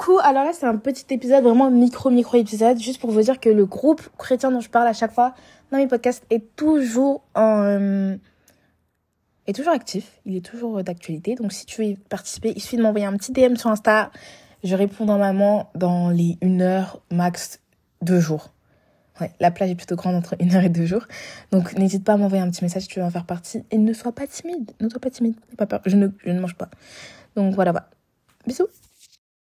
coucou, alors là c'est un petit épisode, vraiment micro micro épisode, juste pour vous dire que le groupe chrétien dont je parle à chaque fois dans mes podcasts est toujours en... Euh, est toujours actif, il est toujours euh, d'actualité, donc si tu veux y participer, il suffit de m'envoyer un petit DM sur Insta, je réponds normalement dans les 1 heure max 2 jours. Ouais, la plage est plutôt grande entre 1 heure et 2 jours. Donc n'hésite pas à m'envoyer un petit message si tu veux en faire partie. Et ne sois pas timide. Ne sois pas timide. N'aie pas peur. Je ne, je ne mange pas. Donc voilà, voilà. Bisous